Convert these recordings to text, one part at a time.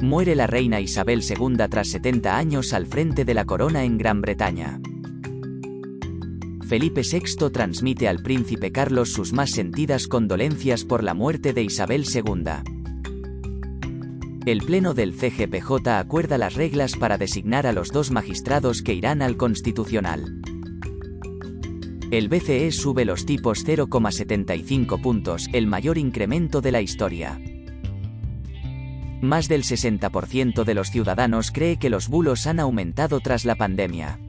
Muere la reina Isabel II tras 70 años al frente de la corona en Gran Bretaña. Felipe VI transmite al príncipe Carlos sus más sentidas condolencias por la muerte de Isabel II. El Pleno del CGPJ acuerda las reglas para designar a los dos magistrados que irán al Constitucional. El BCE sube los tipos 0,75 puntos, el mayor incremento de la historia. Más del 60% de los ciudadanos cree que los bulos han aumentado tras la pandemia.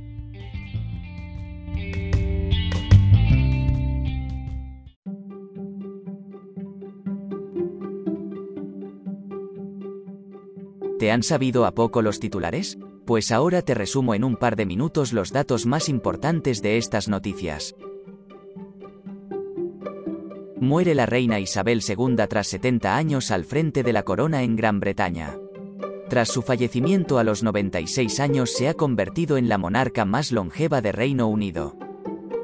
¿Te han sabido a poco los titulares? Pues ahora te resumo en un par de minutos los datos más importantes de estas noticias. Muere la reina Isabel II tras 70 años al frente de la corona en Gran Bretaña. Tras su fallecimiento a los 96 años se ha convertido en la monarca más longeva de Reino Unido.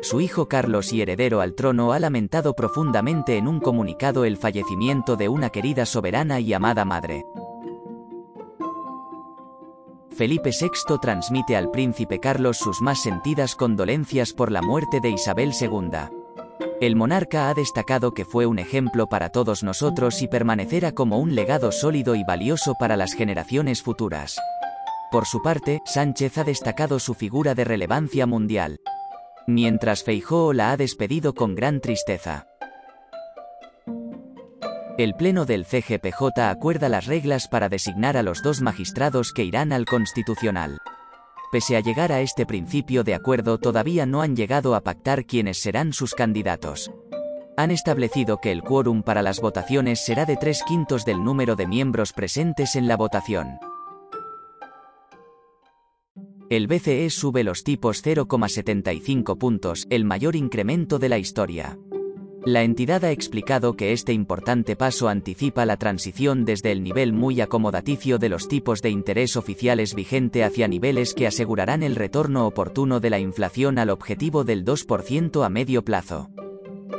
Su hijo Carlos y heredero al trono ha lamentado profundamente en un comunicado el fallecimiento de una querida soberana y amada madre. Felipe VI transmite al príncipe Carlos sus más sentidas condolencias por la muerte de Isabel II. El monarca ha destacado que fue un ejemplo para todos nosotros y permanecerá como un legado sólido y valioso para las generaciones futuras. Por su parte, Sánchez ha destacado su figura de relevancia mundial. Mientras Feijóo la ha despedido con gran tristeza. El Pleno del CGPJ acuerda las reglas para designar a los dos magistrados que irán al Constitucional. Pese a llegar a este principio de acuerdo todavía no han llegado a pactar quiénes serán sus candidatos. Han establecido que el quórum para las votaciones será de tres quintos del número de miembros presentes en la votación. El BCE sube los tipos 0,75 puntos, el mayor incremento de la historia. La entidad ha explicado que este importante paso anticipa la transición desde el nivel muy acomodaticio de los tipos de interés oficiales vigente hacia niveles que asegurarán el retorno oportuno de la inflación al objetivo del 2% a medio plazo.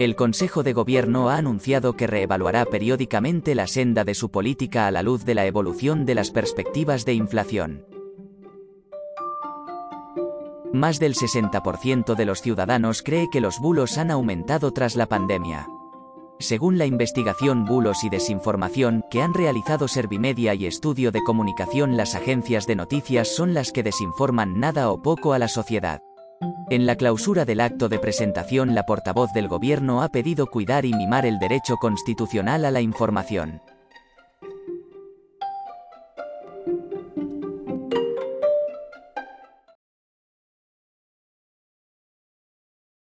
El Consejo de Gobierno ha anunciado que reevaluará periódicamente la senda de su política a la luz de la evolución de las perspectivas de inflación. Más del 60% de los ciudadanos cree que los bulos han aumentado tras la pandemia. Según la investigación Bulos y Desinformación que han realizado Servimedia y Estudio de Comunicación, las agencias de noticias son las que desinforman nada o poco a la sociedad. En la clausura del acto de presentación, la portavoz del gobierno ha pedido cuidar y mimar el derecho constitucional a la información.